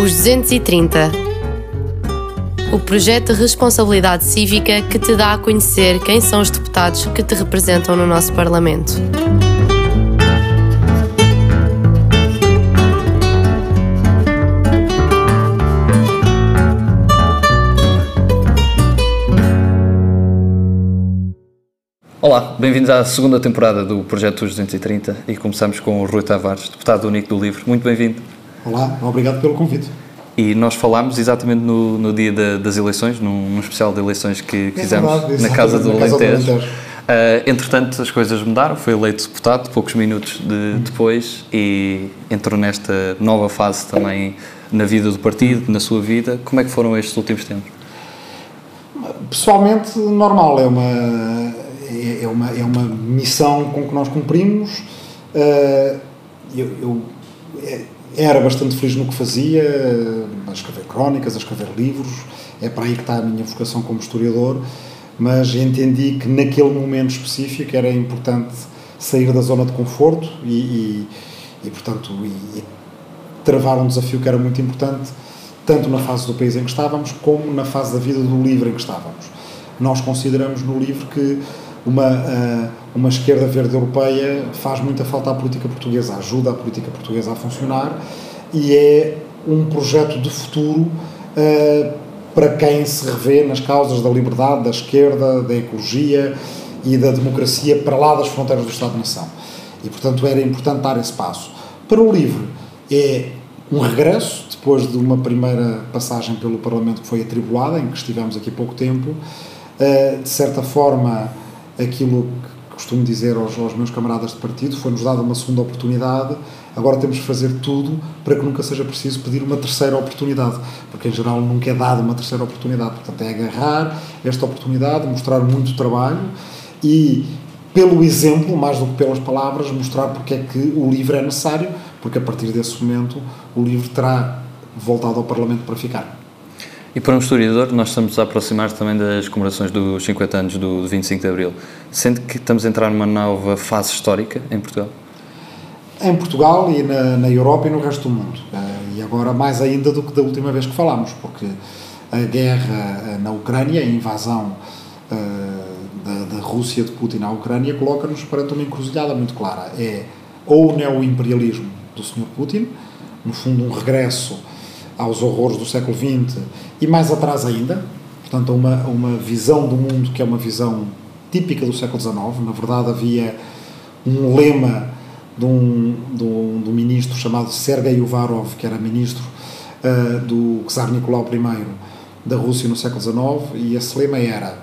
Os 230. O projeto de responsabilidade cívica que te dá a conhecer quem são os deputados que te representam no nosso Parlamento. Olá, bem-vindos à segunda temporada do Projeto 230 e começamos com o Rui Tavares, deputado único do LIVRE. Muito bem-vindo. Olá, obrigado pelo convite. E nós falámos exatamente no, no dia das eleições, num, num, especial de eleições que, é fizemos verdade, na Casa do Alentejo. Uh, entretanto, as coisas mudaram, foi eleito deputado poucos minutos de, uhum. depois e entrou nesta nova fase também na vida do partido, na sua vida. Como é que foram estes últimos tempos? Pessoalmente, normal, é uma é, é, uma, é uma missão com que nós cumprimos. Uh, eu, eu era bastante feliz no que fazia, a escrever crónicas, a escrever livros, é para aí que está a minha vocação como historiador, mas entendi que naquele momento específico era importante sair da zona de conforto e, e, e portanto, e, e travar um desafio que era muito importante, tanto na fase do país em que estávamos, como na fase da vida do livro em que estávamos. Nós consideramos no livro que uma, uh, uma esquerda verde europeia faz muita falta à política portuguesa, ajuda a política portuguesa a funcionar e é um projeto de futuro uh, para quem se revê nas causas da liberdade, da esquerda, da ecologia e da democracia para lá das fronteiras do Estado-nação. E, portanto, era importante dar esse passo. Para o LIVRE, é um regresso, depois de uma primeira passagem pelo Parlamento que foi atribulada, em que estivemos aqui pouco tempo, uh, de certa forma aquilo que costumo dizer aos, aos meus camaradas de partido, foi-nos dada uma segunda oportunidade, agora temos de fazer tudo para que nunca seja preciso pedir uma terceira oportunidade, porque em geral nunca é dada uma terceira oportunidade, portanto é agarrar esta oportunidade, mostrar muito trabalho e pelo exemplo, mais do que pelas palavras, mostrar porque é que o livro é necessário, porque a partir desse momento o livro terá voltado ao Parlamento para ficar. E para um historiador, nós estamos a aproximar também das comemorações dos 50 anos do, 25 de Abril. Sente que estamos a entrar numa nova fase histórica em Portugal? Em Portugal e na, na Europa e no resto do mundo. Uh, e agora mais ainda do que da última vez que falámos, porque a guerra eh, na Ucrânia, a invasão uh, da, da Rússia de Putin à Ucrânia, coloca-nos perante uma encruzilhada muito clara. É ou o neoimperialismo do Sr. Putin, no fundo um regresso aos horrores do século XX e mais atrás ainda, portanto, uma, uma visão do mundo que é uma visão típica do século XIX. Na verdade, havia um lema de um, de um, de um ministro chamado Sergei Uvarov, que era ministro uh, do czar Nicolau I da Rússia no século XIX, e esse lema era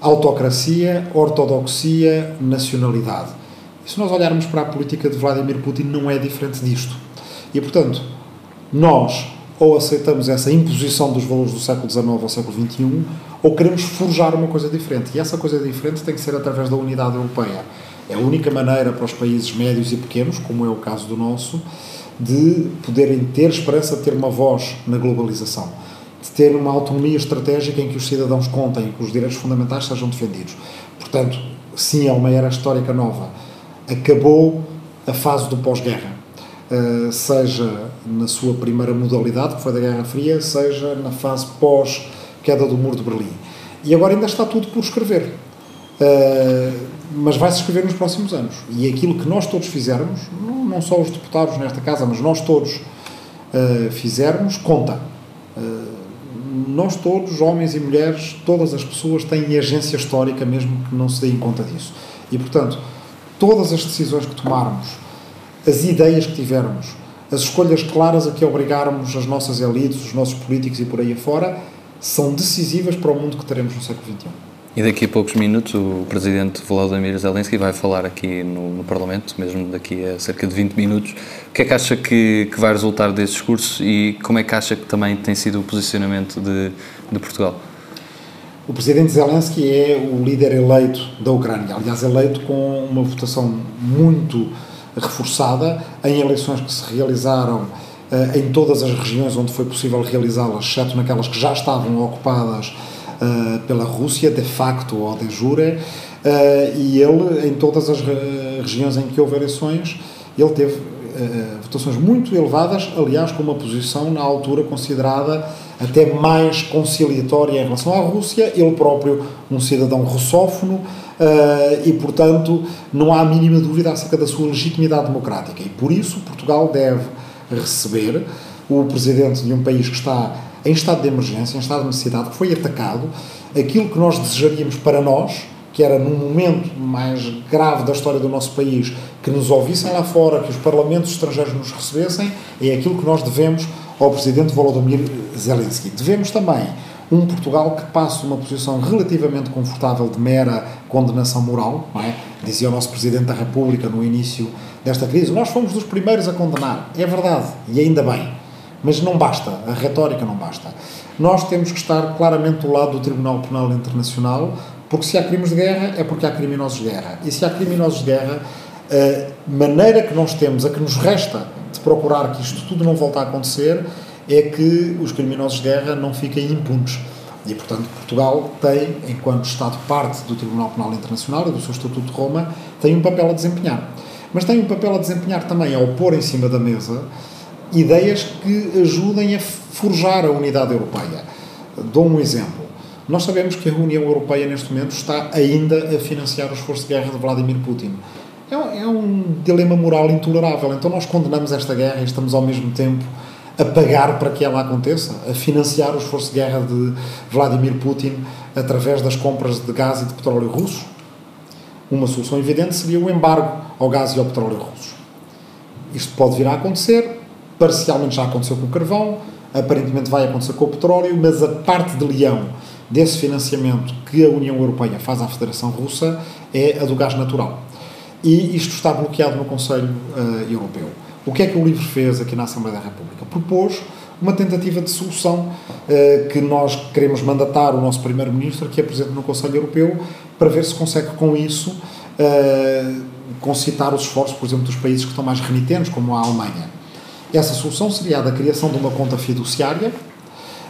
autocracia, ortodoxia, nacionalidade. E se nós olharmos para a política de Vladimir Putin, não é diferente disto. E, portanto, nós ou aceitamos essa imposição dos valores do século XIX ao século XXI, ou queremos forjar uma coisa diferente. E essa coisa diferente tem que ser através da unidade europeia. É a única maneira para os países médios e pequenos, como é o caso do nosso, de poderem ter esperança de ter uma voz na globalização, de ter uma autonomia estratégica em que os cidadãos contem, que os direitos fundamentais sejam defendidos. Portanto, sim, é uma era histórica nova. Acabou a fase do pós-guerra eh, seja na sua primeira modalidade, que foi da Guerra Fria, seja na fase pós-queda do Muro de Berlim. E agora ainda está tudo por escrever. Uh, mas vai-se escrever nos próximos anos. E aquilo que nós todos fizermos, não, não só os deputados nesta casa, mas nós todos uh, fizermos, conta. Uh, nós todos, homens e mulheres, todas as pessoas têm agência histórica, mesmo que não se deem conta disso. E, portanto, todas as decisões que tomarmos as ideias que tivermos, as escolhas claras a que obrigarmos as nossas elites, os nossos políticos e por aí afora, são decisivas para o mundo que teremos no século XXI. E daqui a poucos minutos o presidente Volodymyr Zelensky vai falar aqui no, no, Parlamento, mesmo daqui a cerca de 20 minutos. O que é que acha que, que vai resultar desse discurso e como é que acha que também tem sido o posicionamento de, de Portugal? O presidente Zelensky é o líder eleito da Ucrânia, aliás, eleito com uma votação muito reforçada em eleições que se realizaram uh, em todas as regiões onde foi possível realizá-las, exceto naquelas que já estavam ocupadas uh, pela Rússia, de facto ou de jure, uh, e ele, em todas as regiões em que houve eleições, ele teve votações muito elevadas, aliás, com uma posição na altura considerada até mais conciliatória em relação à Rússia, ele próprio um cidadão russófono, e, portanto, não há a mínima dúvida acerca da sua legitimidade democrática. E por isso Portugal deve receber o presidente de um país que está em estado de emergência, em estado de necessidade, que foi atacado, aquilo que nós desejaríamos para nós, que era num momento mais grave da história do nosso país, que nos ouvissem lá fora, que os parlamentos estrangeiros nos recebessem, é aquilo que nós devemos ao presidente Volodymyr Zelensky. Devemos também um Portugal que passe uma posição relativamente confortável de mera condenação moral, é? Dizia o nosso Presidente da República no início desta crise, nós fomos dos primeiros a condenar. É verdade, e ainda bem. Mas não basta, a retórica não basta. Nós temos que estar claramente do lado do Tribunal Penal Internacional, porque se há crimes de guerra é porque há criminosos de guerra. E se há criminosos de guerra, a maneira que nós temos, a que nos resta de procurar que isto tudo não volte a acontecer, é que os criminosos de guerra não fiquem impunes. E, portanto, Portugal tem, enquanto Estado parte do Tribunal Penal Internacional e do seu Estatuto de Roma, tem um papel a desempenhar. Mas tem um papel a desempenhar também ao pôr em cima da mesa ideias que ajudem a forjar a unidade europeia. Dou um exemplo. Nós sabemos que a União Europeia, neste momento, está ainda a financiar o esforço de guerra de Vladimir Putin. É um, é um dilema moral intolerável. Então, nós condenamos esta guerra e estamos, ao mesmo tempo, a pagar para que ela aconteça, a financiar o esforço de guerra de Vladimir Putin através das compras de gás e de petróleo russo. Uma solução evidente seria o embargo ao gás e ao petróleo russos. Isto pode vir a acontecer, parcialmente já aconteceu com o carvão, aparentemente vai acontecer com o petróleo, mas a parte de leão desse financiamento que a União Europeia faz à Federação Russa é a do gás natural. E isto está bloqueado no Conselho uh, Europeu. O que é que o LIVRE fez aqui na Assembleia da República? Propôs uma tentativa de solução uh, que nós queremos mandatar o nosso Primeiro-Ministro, que é Presidente no Conselho Europeu, para ver se consegue com isso uh, concitar os esforços, por exemplo, dos países que estão mais renitentes, como a Alemanha. Essa solução seria a da criação de uma conta fiduciária,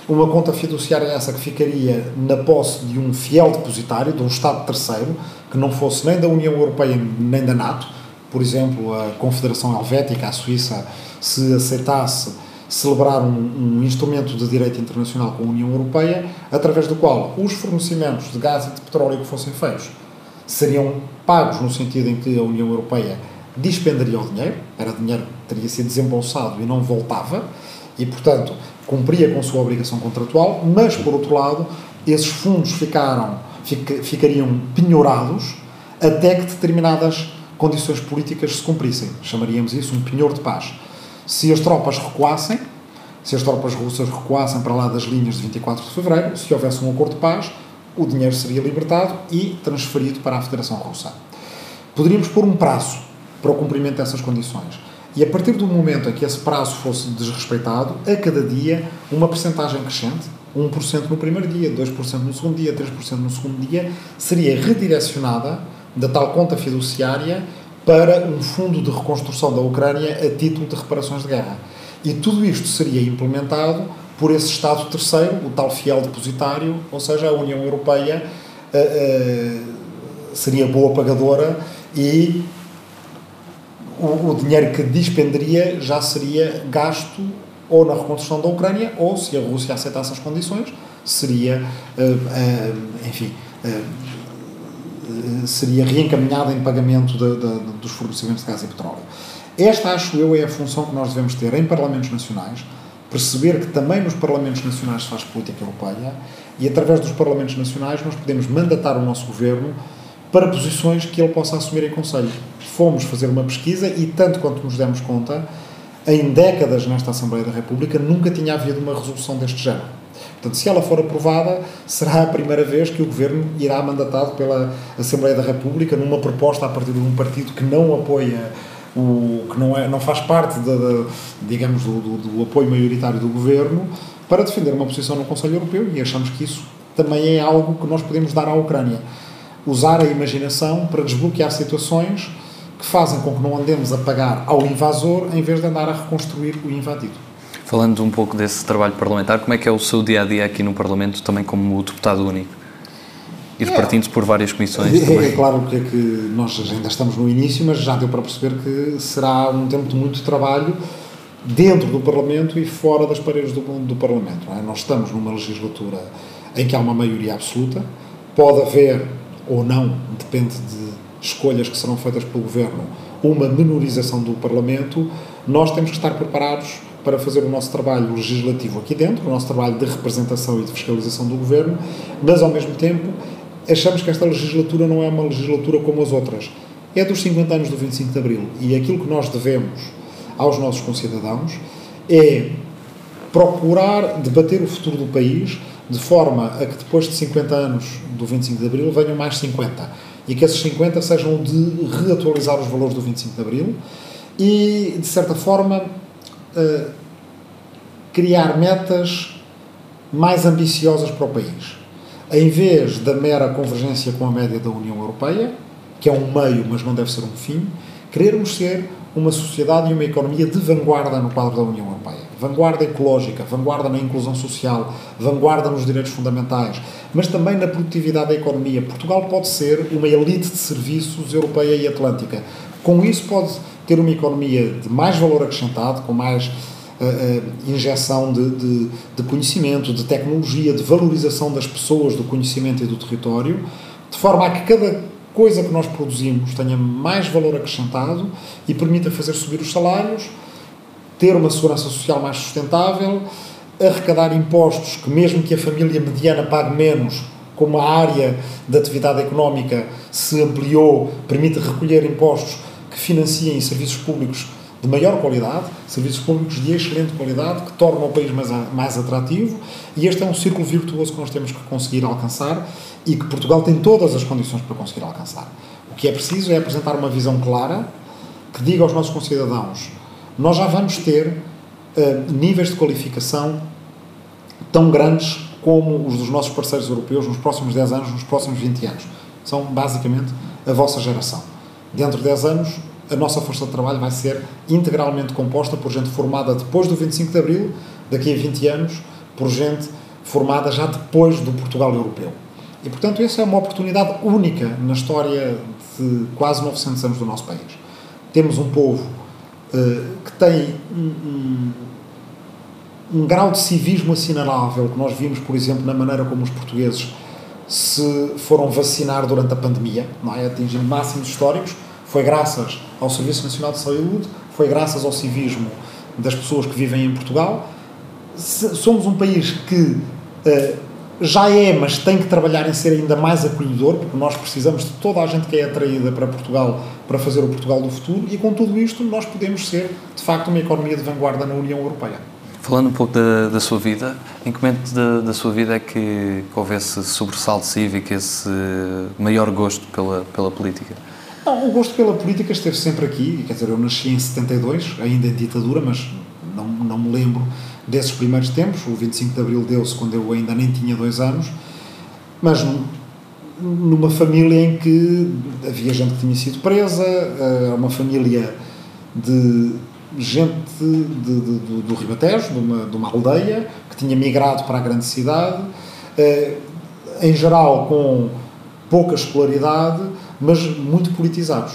uma conta fiduciária essa que ficaria na posse de um fiel depositário, de um Estado terceiro, que não fosse nem da União Europeia nem da NATO, por exemplo, a Confederação Helvética, a Suíça, se aceitasse celebrar um, um, instrumento de direito internacional com a União Europeia, através do qual os fornecimentos de gás e de petróleo que fossem feitos seriam pagos no sentido em que a União Europeia dispendaria o dinheiro, era dinheiro que teria sido desembolsado e não voltava, e, portanto, cumpria com sua obrigação contratual, mas, por outro lado, esses fundos ficaram, fic, ficariam penhorados até que determinadas condições políticas se cumprissem. Chamaríamos isso um penhor de paz. Se as tropas recuassem, se as tropas russas recuassem para lá das linhas de 24 de fevereiro, se houvesse um acordo de paz, o dinheiro seria libertado e transferido para a Federação Russa. Poderíamos pôr um prazo para o cumprimento dessas condições. E a partir do momento em que esse prazo fosse desrespeitado, a cada dia uma percentagem crescente, 1% no primeiro dia, 2% no segundo dia, 3% no segundo dia, seria redirecionada da tal conta fiduciária para um fundo de reconstrução da Ucrânia a título de reparações de guerra. E tudo isto seria implementado por esse Estado terceiro, o tal fiel depositário, ou seja, a União Europeia uh, uh, seria boa pagadora e o, o, dinheiro que dispenderia já seria gasto ou na reconstrução da Ucrânia ou, se a Rússia aceitasse as condições, seria, uh, enfim seria reencaminhada em pagamento de, de, dos fornecimentos de gás e petróleo. Esta, acho eu, é a função que nós devemos ter em Parlamentos Nacionais, perceber que também nos Parlamentos Nacionais se faz política europeia e, através dos Parlamentos Nacionais, nós podemos mandatar o nosso governo para posições que ele possa assumir em Conselho. Fomos fazer uma pesquisa e, tanto quanto nos demos conta, em décadas nesta Assembleia da República nunca tinha havido uma resolução deste género. Portanto, se ela for aprovada, será a primeira vez que o Governo irá mandatado pela Assembleia da República numa proposta a partir de um partido que não apoia o que não, é, não faz parte de digamos do, do, do, apoio maioritário do Governo para defender uma posição no Conselho Europeu e achamos que isso também é algo que nós podemos dar à Ucrânia usar a imaginação para desbloquear situações que fazem com que não andemos a pagar ao invasor em vez de andar a reconstruir o invadido. Falando um pouco desse trabalho parlamentar, como é que é o seu dia a dia aqui no Parlamento, também como deputado único? ir é. partindo por várias comissões é, também. É claro que, é que nós ainda estamos no início, mas já deu para perceber que será um tempo de muito trabalho dentro do Parlamento e fora das paredes do, do Parlamento. É? Nós estamos numa legislatura em que há uma maioria absoluta, pode haver ou não, depende de escolhas que serão feitas pelo Governo, uma menorização do Parlamento, nós temos que estar preparados para fazer o nosso trabalho legislativo aqui dentro, o nosso trabalho de representação e de fiscalização do Governo, mas ao mesmo tempo achamos que esta legislatura não é uma legislatura como as outras. É dos 50 anos do 25 de Abril e aquilo que nós devemos aos nossos concidadãos é procurar debater o futuro do país de forma a que depois de 50 anos do 25 de Abril venham mais 50 e que esses 50 sejam de reatualizar os valores do 25 de Abril e, de certa forma, criar metas mais ambiciosas para o país. Em vez da mera convergência com a média da União Europeia, que é um meio, mas não deve ser um fim, querermos ser uma sociedade e uma economia de vanguarda no quadro da União Europeia. Vanguarda ecológica, vanguarda na inclusão social, vanguarda nos direitos fundamentais, mas também na produtividade da economia. Portugal pode ser uma elite de serviços europeia e atlântica. Com isso, pode ter uma economia de mais valor acrescentado, com mais uh, injeção de, de, de conhecimento, de tecnologia, de valorização das pessoas, do conhecimento e do território, de forma a que cada coisa que nós produzimos tenha mais valor acrescentado e permita fazer subir os salários, ter uma segurança social mais sustentável, arrecadar impostos que, mesmo que a família mediana pague menos, como a área da atividade económica se ampliou, permite recolher impostos que financiem serviços públicos de maior qualidade, serviços públicos de excelente qualidade, que tornam o país mais, mais atrativo, e este é um círculo virtuoso que nós temos que conseguir alcançar e que Portugal tem todas as condições para conseguir alcançar. O que é preciso é apresentar uma visão clara que diga aos nossos concidadãos: nós já vamos ter uh, níveis de qualificação tão grandes como os dos nossos parceiros europeus nos próximos 10 anos, nos próximos 20 anos. São basicamente a vossa geração. Dentro de 10 anos, a nossa força de trabalho vai ser integralmente composta por gente formada depois do 25 de Abril, daqui a 20 anos, por gente formada já depois do Portugal europeu. E, portanto, essa é uma oportunidade única na história de quase 900 anos do nosso país. Temos um povo uh, que tem um, um, um, grau de civismo assinalável que nós vimos, por exemplo, na maneira como os portugueses se foram vacinar durante a pandemia, não é? atingindo máximos históricos. Foi graças ao Serviço Nacional de Saúde, foi graças ao civismo das pessoas que vivem em Portugal. Somos um país que uh, já é, mas tem que trabalhar em ser ainda mais acolhedor, porque nós precisamos de toda a gente que é atraída para Portugal para fazer o Portugal do futuro, e com tudo isto nós podemos ser, de facto, uma economia de vanguarda na União Europeia. Falando um pouco da, da sua vida, em que momento da, da sua vida é que, que houve esse sobressalto cívico, esse maior gosto pela, pela política? Não, o gosto pela política esteve sempre aqui, quer dizer, eu nasci em 72, ainda em ditadura, mas não, não me lembro desses primeiros tempos. O 25 de Abril deu-se quando eu ainda nem tinha dois anos, mas numa família em que havia gente que tinha sido presa, eh, uma família de gente de, de, de, do Ribatejo, de uma, de uma aldeia, que tinha migrado para a grande cidade, eh, em geral com pouca escolaridade, mas muito politizados.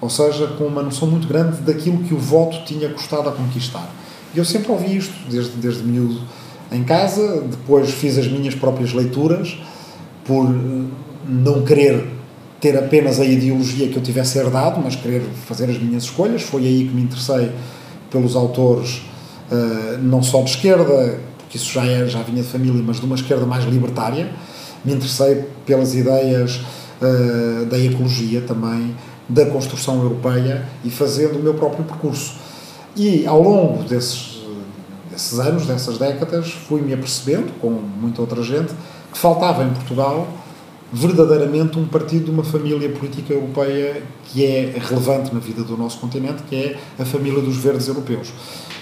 Ou seja, com uma noção muito grande daquilo que o voto tinha custado a conquistar. E eu sempre ouvi isto, desde, desde miúdo em casa, depois fiz as minhas próprias leituras, por eh, não querer ter apenas a ideologia que eu tivesse herdado, mas querer fazer as minhas escolhas. Foi aí que me interessei pelos autores, uh, não só de esquerda, porque isso já, é, já vinha de família, mas de uma esquerda mais libertária. Me interessei pelas ideias uh, da ecologia também, da construção europeia e fazendo o meu próprio percurso. E ao longo desses, desses anos, dessas décadas, fui-me apercebendo, com muita outra gente, que faltava em Portugal verdadeiramente um partido de uma família política europeia que é relevante na vida do nosso continente, que é a família dos verdes europeus.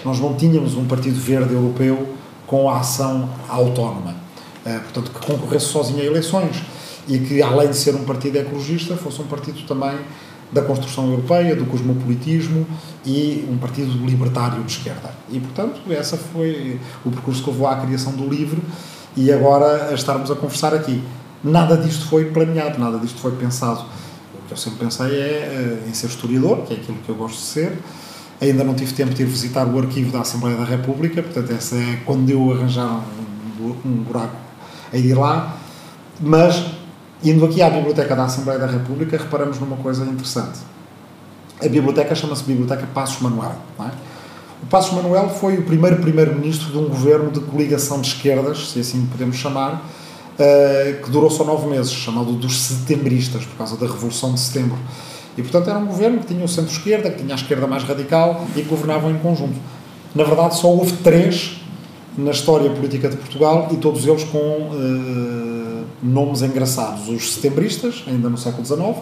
Nós não tínhamos um partido verde europeu com a ação autónoma, eh, portanto, que concorresse sozinho a eleições e que, além de ser um partido ecologista, fosse um partido também da construção europeia, do cosmopolitismo e um partido libertário de esquerda. E, portanto, essa foi o percurso que levou à criação do livro e agora a estarmos a conversar aqui. nada disto foi planeado, nada disto foi pensado. O que eu sempre pensei é em ser historiador, que é aquilo que eu gosto de ser. Ainda não tive tempo de ir visitar o arquivo da Assembleia da República, portanto, essa é quando eu arranjar um, um buraco a ir lá. Mas, indo aqui à Biblioteca da Assembleia da República, reparamos numa coisa interessante. A biblioteca chama-se Biblioteca Passos Manuel. É? O Passos Manuel foi o primeiro primeiro-ministro de um governo de coligação de esquerdas, se assim podemos chamar, uh, que durou só nove meses, chamado dos setembristas, por causa da Revolução de Setembro. E, portanto, era um governo que tinha o centro-esquerda, que tinha a esquerda mais radical e que governavam em conjunto. Na verdade, só houve três na história política de Portugal e todos eles com uh, nomes engraçados. Os setembristas, ainda no século XIX,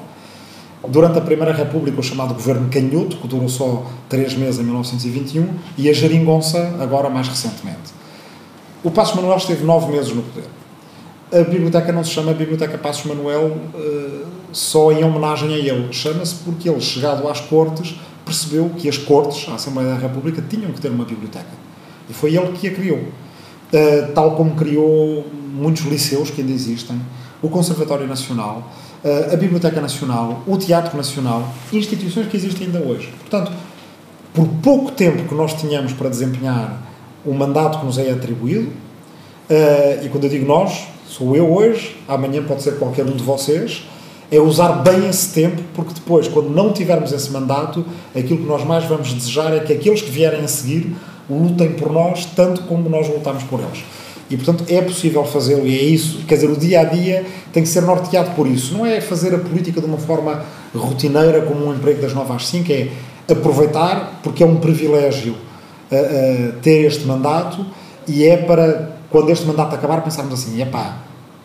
durante a Primeira República, o chamado governo canhoto, que durou só três meses em 1921, e a geringonça, agora mais recentemente. O Passos Manuel esteve nove meses no poder. A biblioteca não se chama Biblioteca Passos Manuel uh, só em homenagem a ele. Chama-se porque ele, chegado às Cortes, percebeu que as Cortes, a Assembleia da República, tinham que ter uma biblioteca. E foi ele que a criou. Uh, tal como criou muitos liceus que ainda existem, o Conservatório Nacional, uh, a Biblioteca Nacional, o Teatro Nacional, instituições que existem ainda hoje. Portanto, por pouco tempo que nós tínhamos para desempenhar o mandato que nos é atribuído, uh, e quando eu digo nós, sou eu hoje, amanhã pode ser qualquer um de vocês, é usar bem esse tempo, porque depois, quando não tivermos esse mandato, aquilo que nós mais vamos desejar é que aqueles que vierem a seguir lutem por nós tanto como nós lutamos por eles. E, portanto, é possível fazê-lo e é isso. Quer dizer, o dia a dia tem que ser norteado por isso. Não é fazer a política de uma forma rotineira, como um emprego das 9 às 5, é aproveitar, porque é um privilégio uh, uh, ter este mandato e é para, quando este mandato acabar, pensarmos assim: é pá,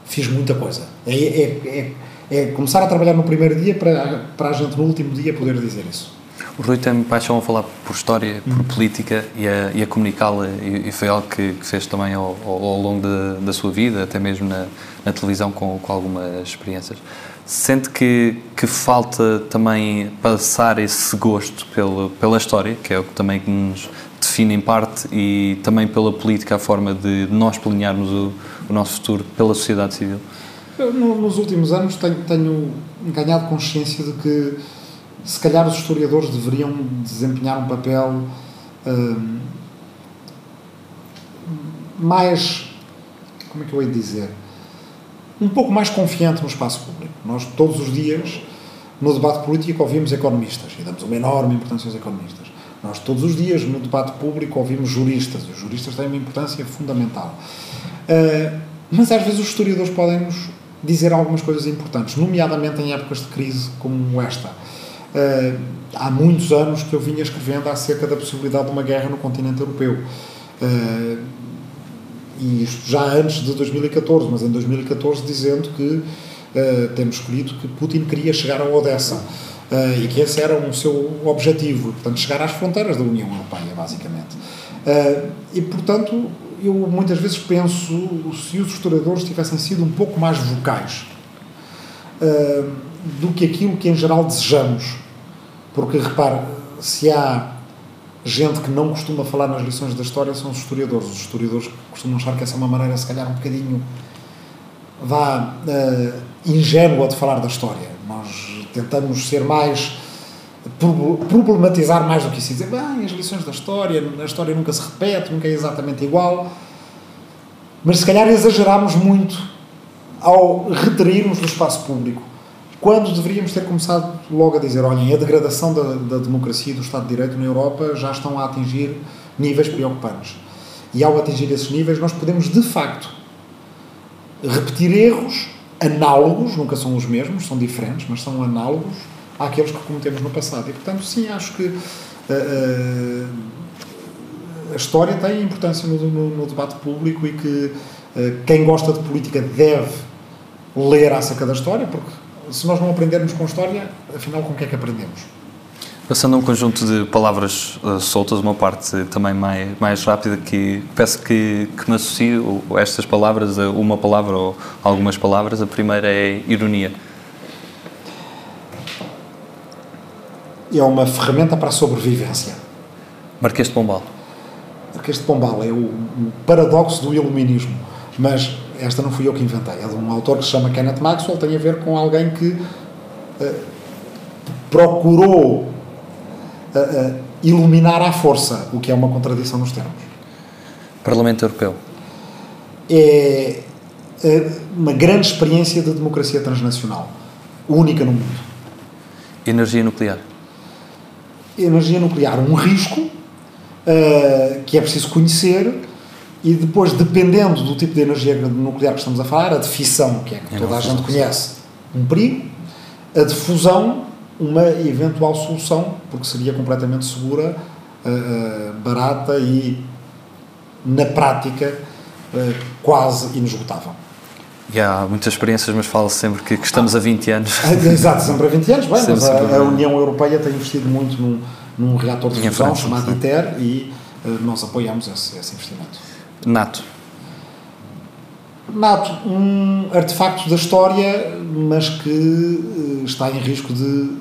fiz muita coisa. É, é, é, é começar a trabalhar no primeiro dia para, para a gente, no último dia, poder dizer isso. O Rui tem paixão a falar por história, por uhum. política e a, e a comunicá-la, e, e, foi algo que, que fez também ao, ao, ao longo de, da sua vida, até mesmo na, na televisão, com, com, algumas experiências. Sente que, que falta também passar esse gosto pela, pela história, que é o que também nos define em parte, e também pela política, a forma de nós planearmos o, o nosso futuro pela sociedade civil? Eu, nos últimos anos tenho, tenho ganhado consciência de que se calhar os historiadores deveriam desempenhar um papel hum, mais, como é que eu hei de dizer, um pouco mais confiante no espaço público. Nós todos os dias, no debate político, ouvimos economistas e damos uma enorme importância aos economistas. Nós todos os dias, no debate público, ouvimos juristas e os juristas têm uma importância fundamental. Uh, mas às vezes os historiadores podem nos dizer algumas coisas importantes, nomeadamente em épocas de crise como esta. Uh, há muitos anos que eu vinha escrevendo acerca da possibilidade de uma guerra no continente europeu. Uh, e isto já antes de 2014, mas em 2014 dizendo que uh, temos escolhido que Putin queria chegar a Odessa uh, e que esse era o seu objetivo, portanto, chegar às fronteiras da União Europeia, basicamente. Uh, e, portanto, eu muitas vezes penso se os historiadores tivessem sido um pouco mais vocais do que aquilo que em geral desejamos. Porque, repare, se há gente que não costuma falar nas lições da história, são os historiadores. Os historiadores costumam achar que essa é uma maneira, se calhar, um bocadinho vá uh, ingênua de falar da história. Nós tentamos ser mais problematizar mais do que isso dizer, bem, as lições da história, a história nunca se repete, nunca é exatamente igual. Mas se calhar exageramos muito ao retrairmos do espaço público quando deveríamos ter começado logo a dizer: olhem, a degradação da, da democracia e do Estado de Direito na Europa já estão a atingir níveis preocupantes. E ao atingir esses níveis, nós podemos de facto repetir erros análogos, nunca são os mesmos, são diferentes, mas são análogos àqueles que cometemos no passado. E portanto, sim, acho que uh, uh, a história tem importância no, no, no debate público e que uh, quem gosta de política deve ler acerca da história, porque se nós não aprendermos com história, afinal, com o que é que aprendemos? Passando a um conjunto de palavras uh, soltas, uma parte também mais, mais rápida, que peço que, que me associe estas palavras a uma palavra ou algumas palavras. A primeira é ironia. É uma ferramenta para a sobrevivência. Marquês de Pombal. Marquês de Pombal é o, o paradoxo do iluminismo. Mas esta não fui eu que inventei, é de um autor que se chama Kenneth Maxwell, tem a ver com alguém que uh, procurou uh, iluminar à força, o que é uma contradição nos termos. Parlamento Europeu. É, uma grande experiência de democracia transnacional, única no mundo. Energia nuclear. Energia nuclear, um risco uh, que é preciso conhecer e depois, dependendo do tipo de energia nuclear que estamos a falar, a de fissão, que é que toda a gente conhece, um perigo, a de fusão, uma eventual solução, porque seria completamente segura, uh, uh, barata e, na prática, uh, quase inesgotável. E há muitas experiências, mas fala-se sempre que, que, estamos a 20 anos. Exato, sempre a 20 anos, bem, mas a, a, União Europeia tem investido muito num, num reator de fusão chamado ITER e nós apoiamos esse, esse investimento. NATO. NATO, um artefacto da história, mas que está em risco de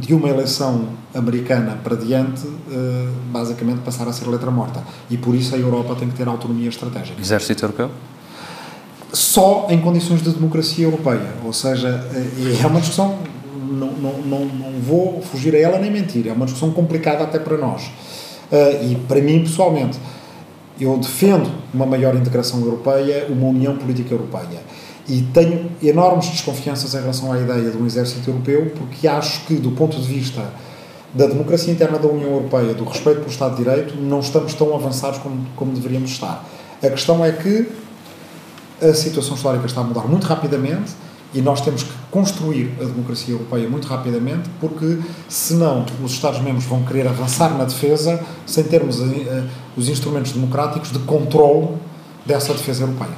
de uma eleição americana para diante, eh, basicamente passar a ser letra morta. E por isso a Europa tem que ter autonomia estratégica. Exército Europeu? Só em condições de democracia europeia. Ou seja, eh, é uma discussão, não, não, não, não vou fugir a ela nem mentir, é uma discussão complicada até para nós. Eh, e para mim, pessoalmente, eu defendo uma maior integração europeia, uma união política europeia e tenho enormes desconfianças em relação à ideia de um exército europeu, porque acho que, do ponto de vista da democracia interna da União Europeia, do respeito pelo Estado de Direito, não estamos tão avançados como, como deveríamos estar. A questão é que a situação histórica está a mudar muito rapidamente e nós temos que construir a democracia europeia muito rapidamente, porque senão os Estados-membros vão querer avançar na defesa sem termos uh, os instrumentos democráticos de controle dessa defesa europeia.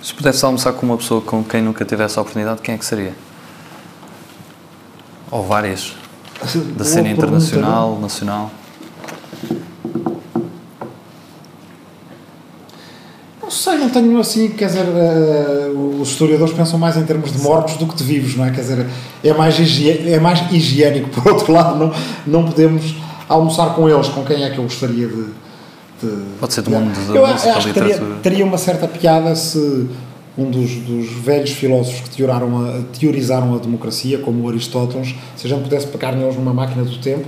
Se pudesse almoçar com uma pessoa com quem nunca tivesse a oportunidade, quem é que seria? Ou várias? Da cena internacional, nacional? Não sei, não tenho assim, quer dizer, uh, os historiadores pensam mais em termos de mortos do que de vivos, não é? Quer dizer, é mais, é mais higiênico. Por outro lado, não, não podemos almoçar com eles, com quem é que eu gostaria de Pode ser do mundo da eu acho literatura. Teria, teria uma certa piada se um dos, dos velhos filósofos que teorizaram a, teorizaram a democracia, como Aristóteles, se a gente pudesse pegar neles numa máquina do tempo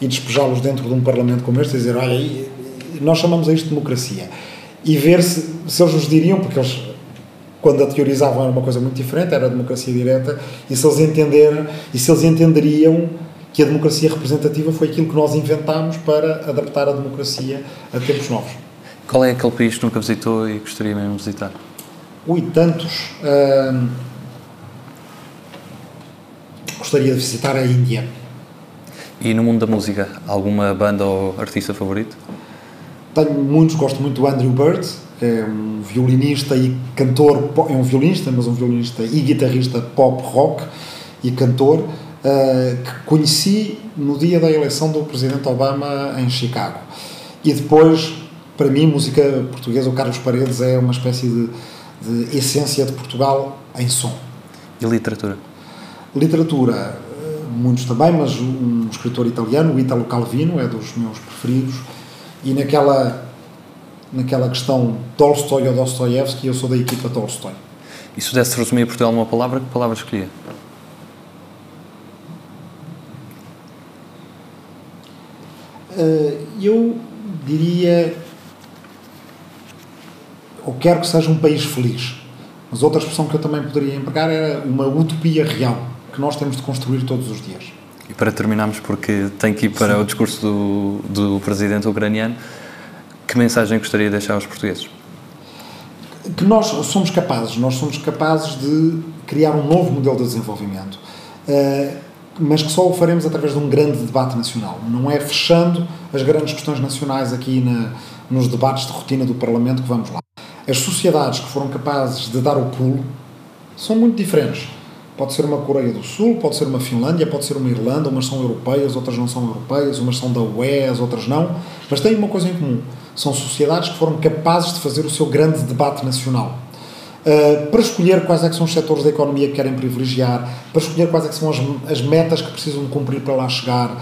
e despejá-los dentro de um parlamento como este e dizer, olha, nós chamamos a isto de democracia. E ver se, se eles nos diriam, porque eles quando a teorizavam era uma coisa muito diferente, era a democracia direta, e se eles entenderam, e se eles entenderiam que a democracia representativa foi aquilo que nós inventámos para adaptar a democracia a tempos novos. Qual é aquele país que nunca visitou e gostaria mesmo de visitar? Ui, tantos. gostaria de visitar a Índia. E no mundo da música, alguma banda ou artista favorito? Tenho muitos, gosto muito do Andrew Bird, que é um violinista e cantor, é um violinista, mas um violinista e guitarrista pop rock e cantor uh, que conheci no dia da eleição do presidente Obama em Chicago. E depois, para mim, música portuguesa, o Carlos Paredes é uma espécie de, de essência de Portugal em som. E literatura? Literatura, eh, muitos também, mas um escritor italiano, o Italo Calvino, é dos meus preferidos. E naquela, naquela questão Tolstói ou Dostoiévski, eu sou da equipa Tolstói. E se pudesse resumir Portugal numa palavra, que palavra escolhia? Eh, eu diria. Ou quero que seja um país feliz. Mas outra expressão que eu também poderia empregar era uma utopia real que nós temos de construir todos os dias. E para terminarmos, porque tem que ir para Sim. o discurso do, do presidente ucraniano, que mensagem gostaria de deixar aos portugueses? Que nós somos capazes, nós somos capazes de criar um novo modelo de desenvolvimento. Uh, mas que só o faremos através de um grande debate nacional. Não é fechando as grandes questões nacionais aqui na, nos debates de rotina do Parlamento que vamos lá. As sociedades que foram capazes de dar o pulo são muito diferentes. Pode ser uma Coreia do Sul, pode ser uma Finlândia, pode ser uma Irlanda, umas são europeias, outras não são europeias, umas são da UE, as outras não, mas têm uma coisa em comum. São sociedades que foram capazes de fazer o seu grande debate nacional Uh, para escolher quais é que são os setores da economia que querem privilegiar, para escolher quais é que são as, as metas que precisam de cumprir para lá chegar,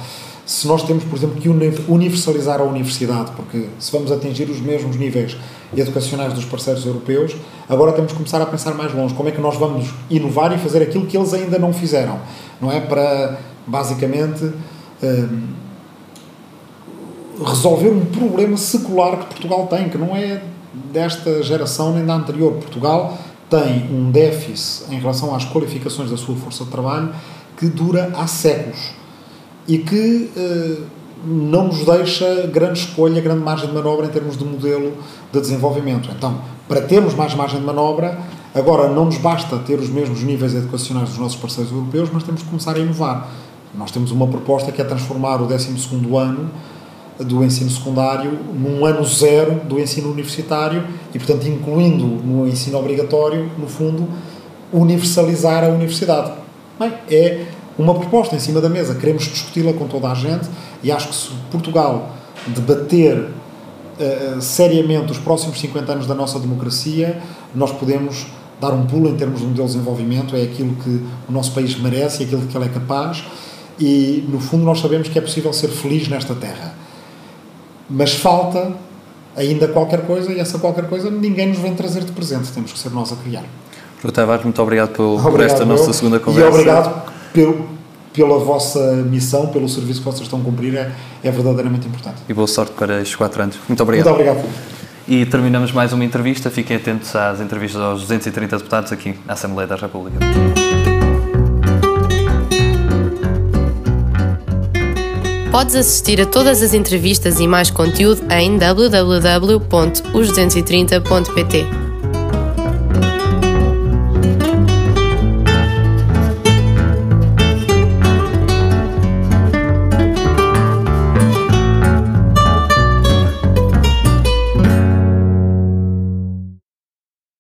se nós temos, por exemplo, que universalizar a universidade, porque se vamos atingir os mesmos níveis educacionais dos parceiros europeus, agora temos que começar a pensar mais longe. Como é que nós vamos inovar e fazer aquilo que eles ainda não fizeram? Não é para, basicamente, hum, resolver um problema secular que Portugal tem, que não é desta geração nem da anterior. Portugal tem um déficit em relação às qualificações da sua força de trabalho que dura há séculos e que eh, não nos deixa grande escolha, grande margem de manobra em termos de modelo de desenvolvimento. Então, para termos mais margem de manobra, agora não nos basta ter os mesmos níveis educacionais dos nossos parceiros europeus, mas temos que começar a inovar. Nós temos uma proposta que é transformar o 12 ano do ensino secundário num ano zero do ensino universitário e, portanto, incluindo no ensino obrigatório, no fundo, universalizar a universidade. Bem, é uma proposta em cima da mesa, queremos discuti-la com toda a gente e acho que se Portugal debater uh, seriamente os próximos 50 anos da nossa democracia, nós podemos dar um pulo em termos de modelo de desenvolvimento, é aquilo que o nosso país merece, é aquilo que ele é capaz e, no fundo, nós sabemos que é possível ser feliz nesta terra. Mas falta ainda qualquer coisa e essa qualquer coisa ninguém nos vem trazer de presente, temos que ser nós a criar. Doutor Tavares, muito obrigado por, obrigado, por esta nossa segunda conversa. E obrigado pelo, pela vossa missão, pelo serviço que vocês estão a cumprir, é, é verdadeiramente importante. E boa sorte para estes quatro anos. Muito obrigado. Muito obrigado. E terminamos mais uma entrevista. Fiquem atentos às entrevistas aos 230 deputados aqui na Assembleia da República. Podes assistir a todas as entrevistas e mais conteúdo em www.os230.pt.